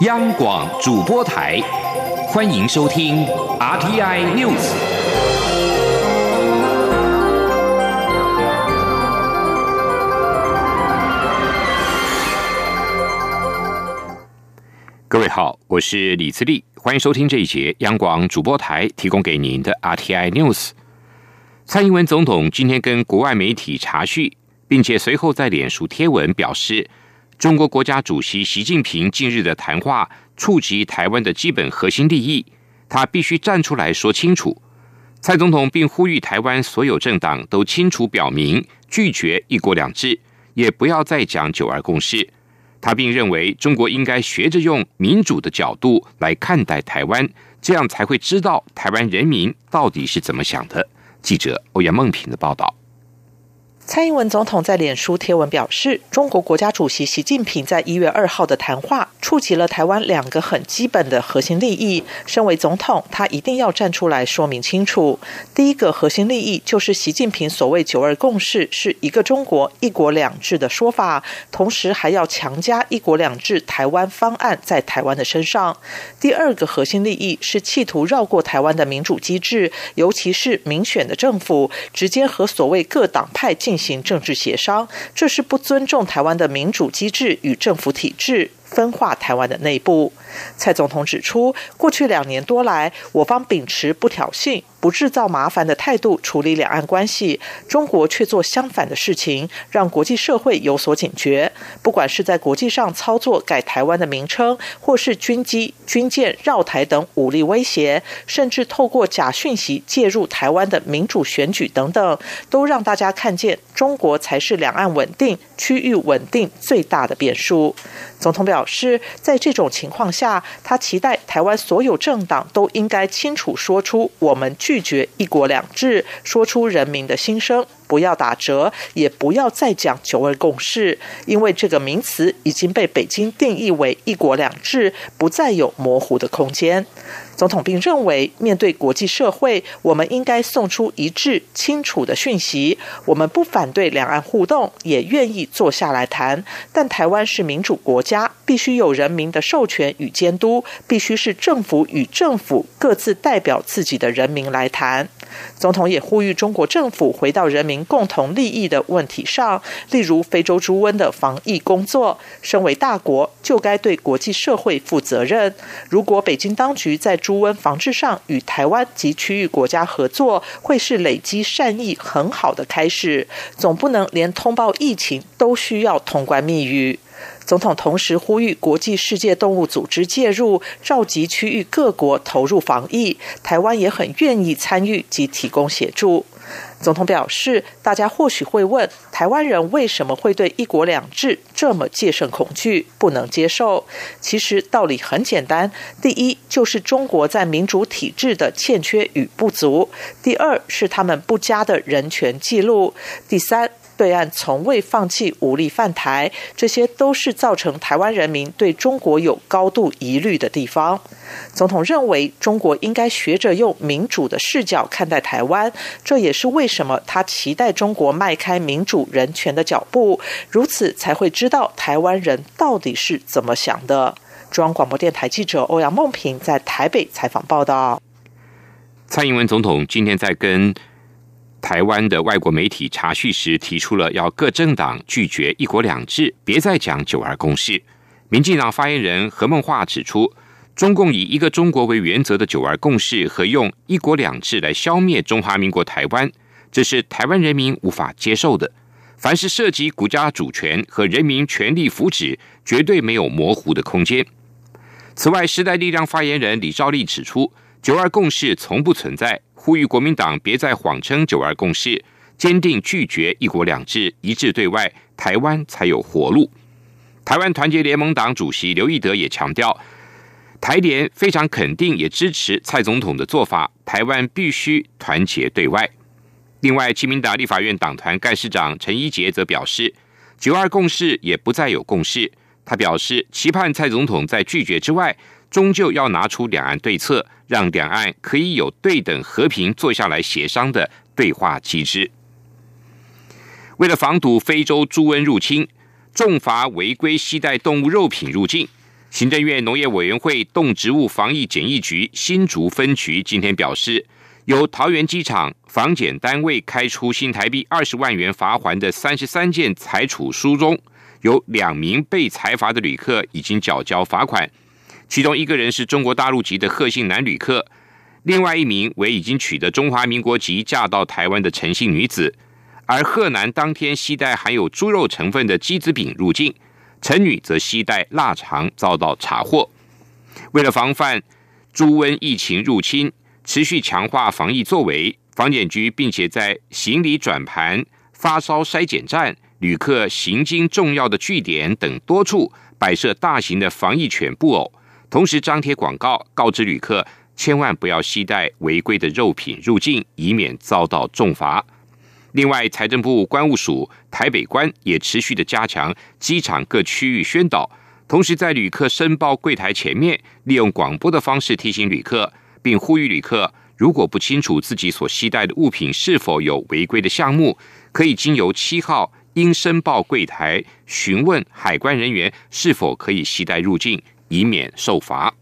央广主播台，欢迎收听 RTI News。各位好，我是李自立，欢迎收听这一节央广主播台提供给您的 RTI News。蔡英文总统今天跟国外媒体查叙，并且随后在脸书贴文表示。中国国家主席习近平近日的谈话触及台湾的基本核心利益，他必须站出来说清楚。蔡总统并呼吁台湾所有政党都清楚表明拒绝“一国两制”，也不要再讲“九二共识”。他并认为中国应该学着用民主的角度来看待台湾，这样才会知道台湾人民到底是怎么想的。记者欧阳梦平的报道。蔡英文总统在脸书贴文表示，中国国家主席习近平在一月二号的谈话触及了台湾两个很基本的核心利益。身为总统，他一定要站出来说明清楚。第一个核心利益就是习近平所谓“九二共识”是一个中国、一国两制的说法，同时还要强加“一国两制”台湾方案在台湾的身上。第二个核心利益是企图绕过台湾的民主机制，尤其是民选的政府，直接和所谓各党派进。行行政治协商，这是不尊重台湾的民主机制与政府体制。分化台湾的内部，蔡总统指出，过去两年多来，我方秉持不挑衅、不制造麻烦的态度处理两岸关系，中国却做相反的事情，让国际社会有所警觉。不管是在国际上操作改台湾的名称，或是军机、军舰绕台等武力威胁，甚至透过假讯息介入台湾的民主选举等等，都让大家看见中国才是两岸稳定、区域稳定最大的变数。总统表表示，在这种情况下，他期待台湾所有政党都应该清楚说出我们拒绝“一国两制”，说出人民的心声，不要打折，也不要再讲“九二共识”，因为这个名词已经被北京定义为“一国两制”，不再有模糊的空间。总统并认为，面对国际社会，我们应该送出一致、清楚的讯息。我们不反对两岸互动，也愿意坐下来谈。但台湾是民主国家，必须有人民的授权与监督，必须是政府与政府各自代表自己的人民来谈。总统也呼吁中国政府回到人民共同利益的问题上，例如非洲猪瘟的防疫工作。身为大国，就该对国际社会负责任。如果北京当局在猪瘟防治上与台湾及区域国家合作，会是累积善意很好的开始。总不能连通报疫情都需要通关密语。总统同时呼吁国际世界动物组织介入，召集区域各国投入防疫。台湾也很愿意参与及提供协助。总统表示，大家或许会问，台湾人为什么会对“一国两制”这么戒慎恐惧，不能接受？其实道理很简单：第一，就是中国在民主体制的欠缺与不足；第二，是他们不佳的人权记录；第三。对岸从未放弃武力犯台，这些都是造成台湾人民对中国有高度疑虑的地方。总统认为，中国应该学着用民主的视角看待台湾，这也是为什么他期待中国迈开民主人权的脚步，如此才会知道台湾人到底是怎么想的。中央广播电台记者欧阳梦平在台北采访报道。蔡英文总统今天在跟。台湾的外国媒体查叙时提出了要各政党拒绝“一国两制”，别再讲“九二共识”。民进党发言人何孟化指出，中共以一个中国为原则的“九二共识”和用“一国两制”来消灭中华民国台湾，这是台湾人民无法接受的。凡是涉及国家主权和人民权利福祉，绝对没有模糊的空间。此外，时代力量发言人李兆利指出，“九二共识”从不存在。呼吁国民党别再谎称“九二共识”，坚定拒绝“一国两制”，一致对外，台湾才有活路。台湾团结联盟党主席刘义德也强调，台联非常肯定也支持蔡总统的做法，台湾必须团结对外。另外，亲民党立法院党团干事长陈一杰则表示，“九二共识”也不再有共识。他表示，期盼蔡总统在拒绝之外。终究要拿出两岸对策，让两岸可以有对等和平坐下来协商的对话机制。为了防堵非洲猪瘟入侵，重罚违规携带动物肉品入境。行政院农业委员会动植物防疫检疫局新竹分局今天表示，由桃园机场防检单位开出新台币二十万元罚款的三十三件裁处书中，有两名被裁罚的旅客已经缴交罚款，其中一个人是中国大陆籍的贺姓男旅客，另外一名为已经取得中华民国籍嫁到台湾的陈姓女子，而贺男当天携带含有猪肉成分的鸡子饼入境。陈女则携带腊肠遭到查获。为了防范猪瘟疫情入侵，持续强化防疫作为，防检局并且在行李转盘、发烧筛检站、旅客行经重要的据点等多处摆设大型的防疫犬布偶，同时张贴广告，告知旅客千万不要携带违规的肉品入境，以免遭到重罚。另外，财政部关务署台北关也持续的加强机场各区域宣导，同时在旅客申报柜台前面，利用广播的方式提醒旅客，并呼吁旅客如果不清楚自己所携带的物品是否有违规的项目，可以经由七号应申报柜台询问海关人员是否可以携带入境，以免受罚。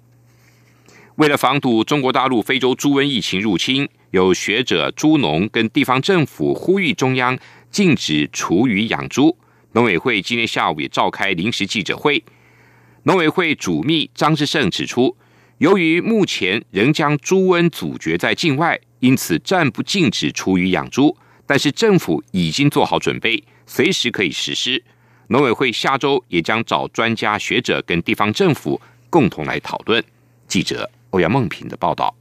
为了防堵中国大陆非洲猪瘟疫情入侵。有学者、猪农跟地方政府呼吁中央禁止厨余养猪。农委会今天下午也召开临时记者会。农委会主秘张志胜指出，由于目前仍将猪瘟阻绝在境外，因此暂不禁止厨余养猪。但是政府已经做好准备，随时可以实施。农委会下周也将找专家学者跟地方政府共同来讨论。记者欧阳梦平的报道。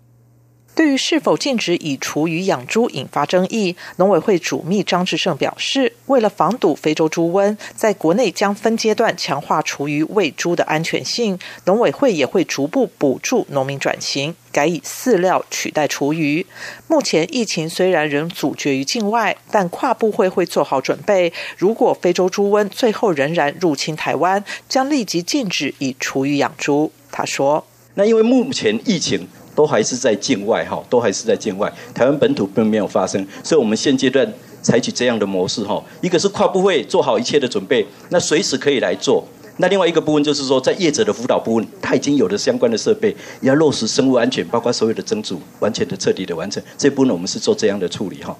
对于是否禁止以厨余养猪引发争议，农委会主秘张志胜表示，为了防堵非洲猪瘟，在国内将分阶段强化厨余喂猪的安全性。农委会也会逐步补助农民转型，改以饲料取代厨余。目前疫情虽然仍阻绝于境外，但跨部会会做好准备。如果非洲猪瘟最后仍然入侵台湾，将立即禁止以厨余养猪。他说：“那因为目前疫情。”都还是在境外哈，都还是在境外，台湾本土并没有发生，所以我们现阶段采取这样的模式哈。一个是跨部会做好一切的准备，那随时可以来做。那另外一个部分就是说，在业者的辅导部分，他已经有了相关的设备，要落实生物安全，包括所有的蒸煮，完全的彻底的完成。这部分我们是做这样的处理哈。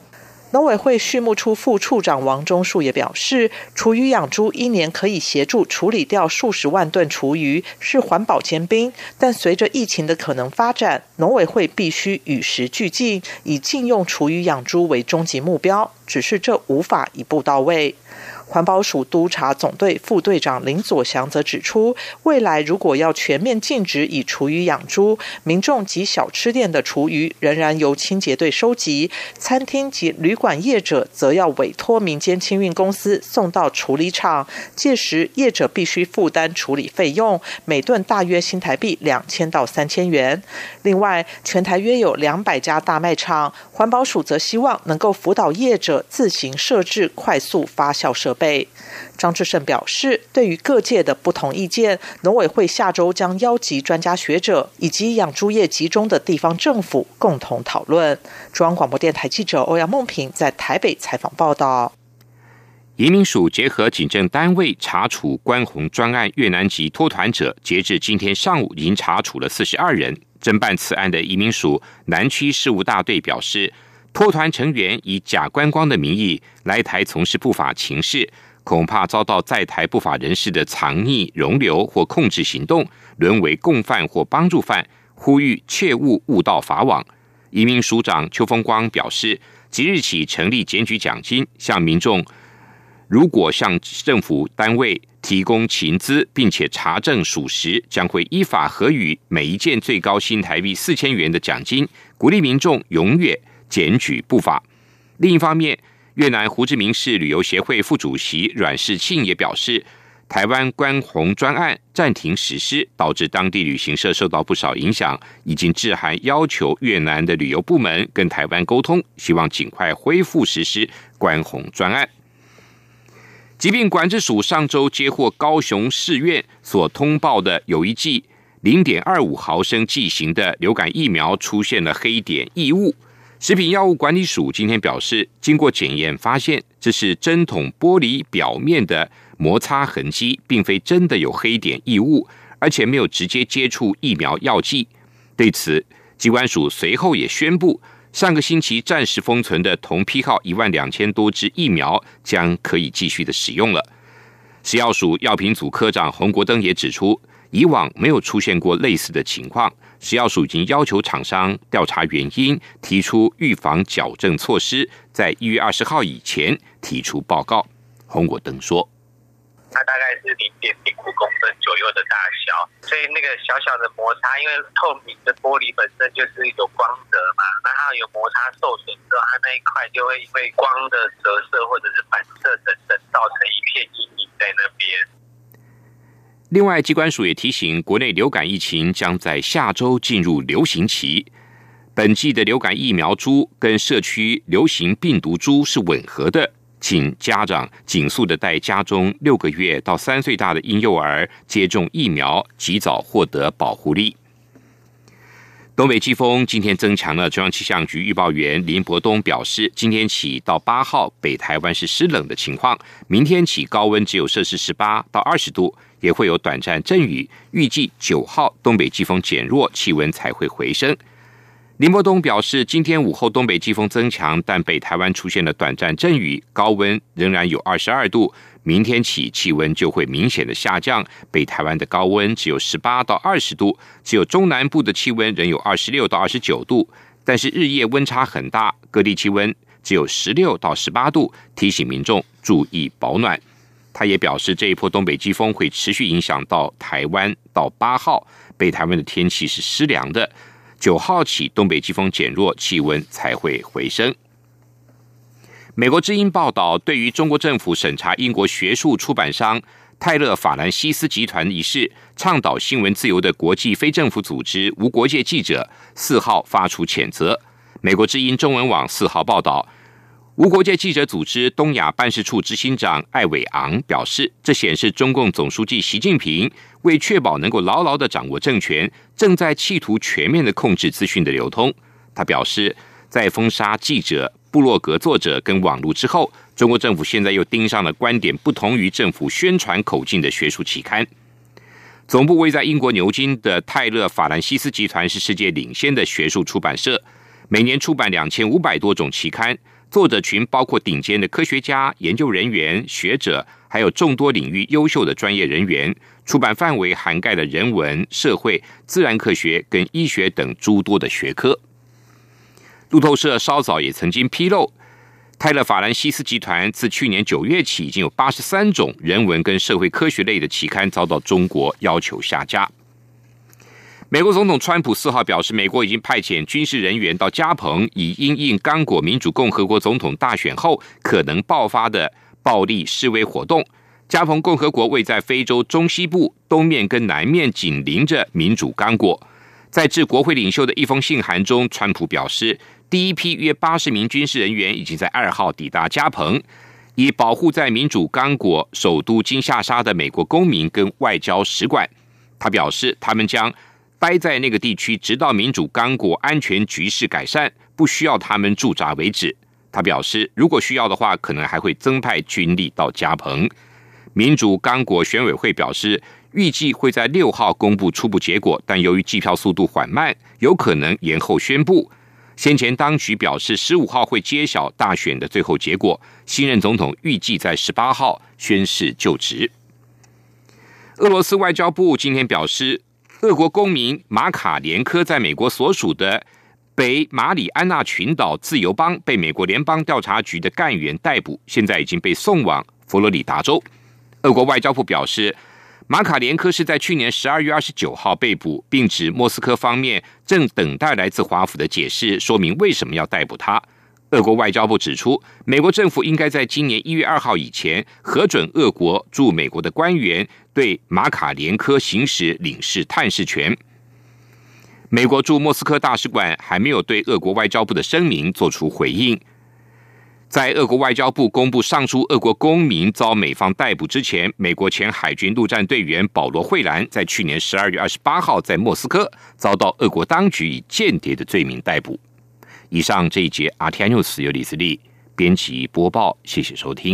农委会畜牧处副处长王忠树也表示，厨余养猪一年可以协助处理掉数十万吨厨余，是环保尖兵。但随着疫情的可能发展，农委会必须与时俱进，以禁用厨余养猪为终极目标。只是这无法一步到位。环保署督察总队副队长林佐祥则指出，未来如果要全面禁止以厨余养猪，民众及小吃店的厨余仍然由清洁队收集，餐厅及旅馆业者则要委托民间清运公司送到处理厂，届时业者必须负担处理费用，每顿大约新台币两千到三千元。另外，全台约有两百家大卖场，环保署则希望能够辅导业者自行设置快速发酵设备。备张志胜表示，对于各界的不同意见，农委会下周将邀集专家学者以及养猪业集中的地方政府共同讨论。中央广播电台记者欧阳梦平在台北采访报道。移民署结合警政单位查处关宏专案越南籍脱团者，截至今天上午已经查处了四十二人。侦办此案的移民署南区事务大队表示。脱团成员以假观光的名义来台从事不法情事，恐怕遭到在台不法人士的藏匿、容留或控制行动，沦为共犯或帮助犯，呼吁切勿误导法网。移民署长邱风光表示，即日起成立检举奖金，向民众如果向政府单位提供情资，并且查证属实，将会依法核予每一件最高新台币四千元的奖金，鼓励民众永远。检举不法。另一方面，越南胡志明市旅游协会副主席阮世庆也表示，台湾关红专案暂停实施，导致当地旅行社受到不少影响，已经致函要求越南的旅游部门跟台湾沟通，希望尽快恢复实施关红专案。疾病管制署上周接获高雄市院所通报的有一剂零点二五毫升剂型的流感疫苗出现了黑点异物。食品药物管理署今天表示，经过检验发现，这是针筒玻璃表面的摩擦痕迹，并非真的有黑点异物，而且没有直接接触疫苗药剂。对此，机关署随后也宣布，上个星期暂时封存的同批号一万两千多支疫苗将可以继续的使用了。食药署药品组科长洪国登也指出，以往没有出现过类似的情况，食药署已经要求厂商调查原因，提出预防矫正措施，在一月二十号以前提出报告。洪国登说。它大概是零点零五公分左右的大小，所以那个小小的摩擦，因为透明的玻璃本身就是有光泽嘛，那它有摩擦受损之后，它那一块就会因为光的折射或者是反射等等，造成一片阴影在那边。另外，机关署也提醒，国内流感疫情将在下周进入流行期，本季的流感疫苗株跟社区流行病毒株是吻合的。请家长紧速的带家中六个月到三岁大的婴幼儿接种疫苗，及早获得保护力。东北季风今天增强了，中央气象局预报员林伯东表示，今天起到八号，北台湾是湿冷的情况，明天起高温只有摄氏十八到二十度，也会有短暂阵雨。预计九号东北季风减弱，气温才会回升。林伯东表示，今天午后东北季风增强，但北台湾出现了短暂阵雨，高温仍然有二十二度。明天起气温就会明显的下降，北台湾的高温只有十八到二十度，只有中南部的气温仍有二十六到二十九度。但是日夜温差很大，各地气温只有十六到十八度，提醒民众注意保暖。他也表示，这一波东北季风会持续影响到台湾，到八号北台湾的天气是湿凉的。九号起，东北季风减弱，气温才会回升。美国之音报道，对于中国政府审查英国学术出版商泰勒·法兰西斯集团一事，倡导新闻自由的国际非政府组织无国界记者四号发出谴责。美国之音中文网四号报道。无国界记者组织东亚办事处执行长艾伟昂表示，这显示中共总书记习近平为确保能够牢牢的掌握政权，正在企图全面的控制资讯的流通。他表示，在封杀记者、部落格作者跟网络之后，中国政府现在又盯上了观点不同于政府宣传口径的学术期刊。总部位在英国牛津的泰勒·法兰西斯集团是世界领先的学术出版社，每年出版两千五百多种期刊。作者群包括顶尖的科学家、研究人员、学者，还有众多领域优秀的专业人员。出版范围涵盖了人文、社会、自然科学跟医学等诸多的学科。路透社稍早也曾经披露，泰勒·法兰西斯集团自去年九月起，已经有八十三种人文跟社会科学类的期刊遭到中国要求下架。美国总统川普四号表示，美国已经派遣军事人员到加蓬，以因应刚果民主共和国总统大选后可能爆发的暴力示威活动。加蓬共和国位在非洲中西部，东面跟南面紧邻着民主刚果。在致国会领袖的一封信函中，川普表示，第一批约八十名军事人员已经在二号抵达加蓬，以保护在民主刚果首都金夏沙的美国公民跟外交使馆。他表示，他们将。待在那个地区，直到民主刚果安全局势改善，不需要他们驻扎为止。他表示，如果需要的话，可能还会增派军力到加蓬。民主刚果选委会表示，预计会在六号公布初步结果，但由于计票速度缓慢，有可能延后宣布。先前当局表示，十五号会揭晓大选的最后结果，新任总统预计在十八号宣誓就职。俄罗斯外交部今天表示。俄国公民马卡连科在美国所属的北马里安纳群岛自由邦被美国联邦调查局的干员逮捕，现在已经被送往佛罗里达州。俄国外交部表示，马卡连科是在去年十二月二十九号被捕，并指莫斯科方面正等待来自华府的解释，说明为什么要逮捕他。俄国外交部指出，美国政府应该在今年一月二号以前核准俄国驻美国的官员对马卡连科行使领事探视权。美国驻莫斯科大使馆还没有对俄国外交部的声明做出回应。在俄国外交部公布上述俄国公民遭美方逮捕之前，美国前海军陆战队员保罗·惠兰在去年十二月二十八号在莫斯科遭到俄国当局以间谍的罪名逮捕。以上这一节《RTI News》由李思利编辑播报，谢谢收听。